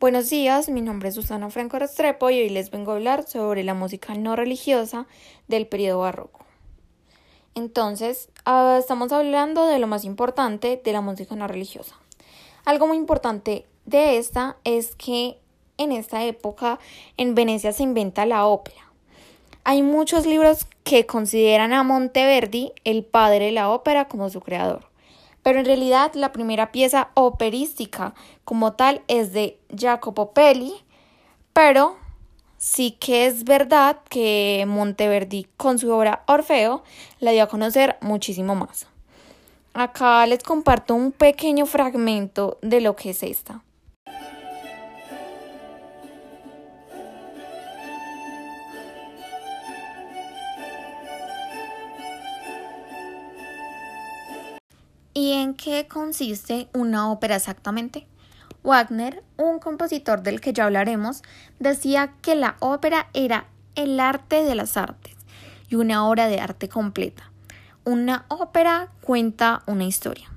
Buenos días, mi nombre es Susana Franco Restrepo y hoy les vengo a hablar sobre la música no religiosa del periodo barroco. Entonces, ah, estamos hablando de lo más importante de la música no religiosa. Algo muy importante de esta es que en esta época en Venecia se inventa la ópera. Hay muchos libros que consideran a Monteverdi el padre de la ópera como su creador pero en realidad la primera pieza operística como tal es de Jacopo Pelli, pero sí que es verdad que Monteverdi con su obra Orfeo la dio a conocer muchísimo más. Acá les comparto un pequeño fragmento de lo que es esta. ¿Y en qué consiste una ópera exactamente? Wagner, un compositor del que ya hablaremos, decía que la ópera era el arte de las artes y una obra de arte completa. Una ópera cuenta una historia.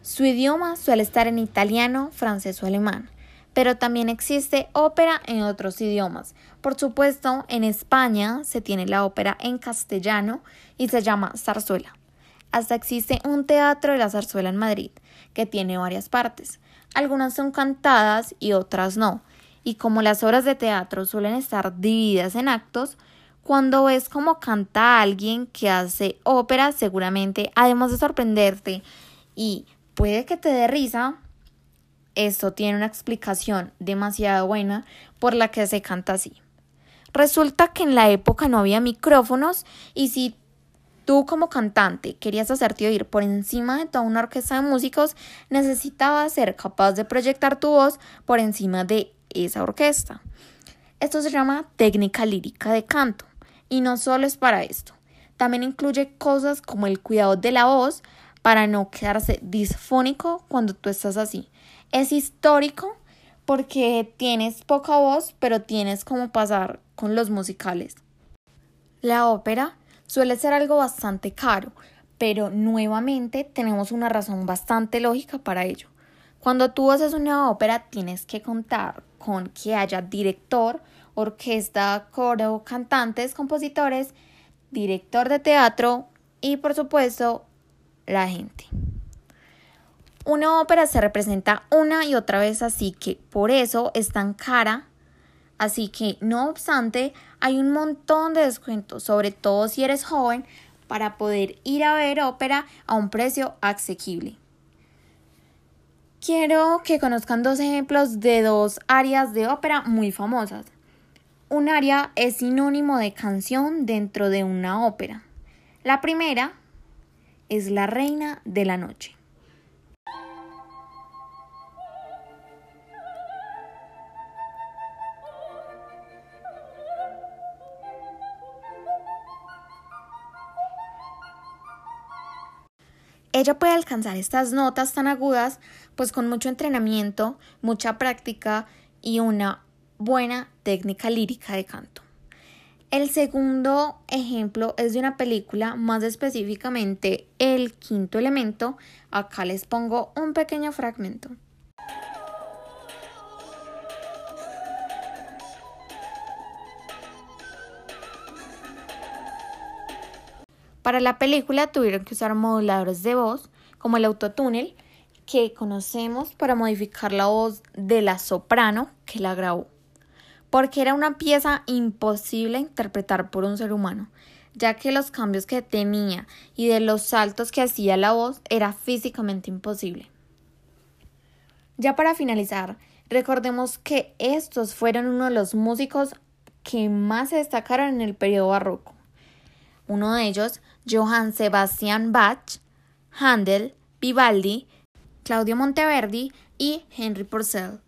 Su idioma suele estar en italiano, francés o alemán, pero también existe ópera en otros idiomas. Por supuesto, en España se tiene la ópera en castellano y se llama zarzuela. Hasta existe un teatro de la zarzuela en Madrid, que tiene varias partes. Algunas son cantadas y otras no. Y como las obras de teatro suelen estar divididas en actos, cuando ves cómo canta alguien que hace ópera, seguramente, además de sorprenderte y puede que te dé risa, esto tiene una explicación demasiado buena por la que se canta así. Resulta que en la época no había micrófonos y si tú como cantante querías hacerte oír por encima de toda una orquesta de músicos, necesitabas ser capaz de proyectar tu voz por encima de esa orquesta. Esto se llama técnica lírica de canto y no solo es para esto, también incluye cosas como el cuidado de la voz para no quedarse disfónico cuando tú estás así. Es histórico porque tienes poca voz, pero tienes como pasar con los musicales. La ópera suele ser algo bastante caro, pero nuevamente tenemos una razón bastante lógica para ello. Cuando tú haces una ópera tienes que contar con que haya director, orquesta, coro, cantantes, compositores, director de teatro y por supuesto la gente. Una ópera se representa una y otra vez así que por eso es tan cara Así que, no obstante, hay un montón de descuentos, sobre todo si eres joven, para poder ir a ver ópera a un precio asequible. Quiero que conozcan dos ejemplos de dos áreas de ópera muy famosas. Un área es sinónimo de canción dentro de una ópera. La primera es La Reina de la Noche. Ella puede alcanzar estas notas tan agudas pues con mucho entrenamiento, mucha práctica y una buena técnica lírica de canto. El segundo ejemplo es de una película, más específicamente El quinto elemento. Acá les pongo un pequeño fragmento. Para la película tuvieron que usar moduladores de voz, como el autotúnel, que conocemos para modificar la voz de la soprano que la grabó, porque era una pieza imposible interpretar por un ser humano, ya que los cambios que tenía y de los saltos que hacía la voz era físicamente imposible. Ya para finalizar, recordemos que estos fueron uno de los músicos que más se destacaron en el periodo barroco. Uno de ellos, Johann Sebastian Bach, Handel, Vivaldi, Claudio Monteverdi y Henry Purcell.